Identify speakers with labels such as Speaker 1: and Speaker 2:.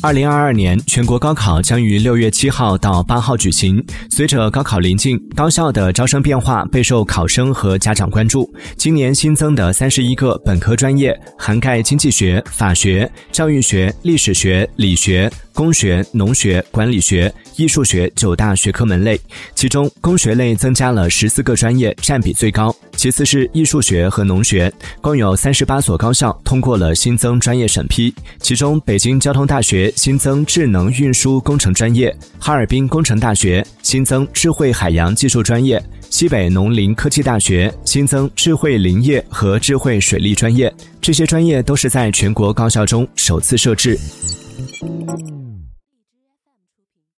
Speaker 1: 二零二二年全国高考将于六月七号到八号举行。随着高考临近，高校的招生变化备受考生和家长关注。今年新增的三十一个本科专业，涵盖经济学、法学、教育学、历史学、理学。工学、农学、管理学、艺术学九大学科门类，其中工学类增加了十四个专业，占比最高。其次是艺术学和农学，共有三十八所高校通过了新增专业审批。其中，北京交通大学新增智能运输工程专业，哈尔滨工程大学新增智慧海洋技术专业，西北农林科技大学新增智慧林业和智慧水利专业。这些专业都是在全国高校中首次设置。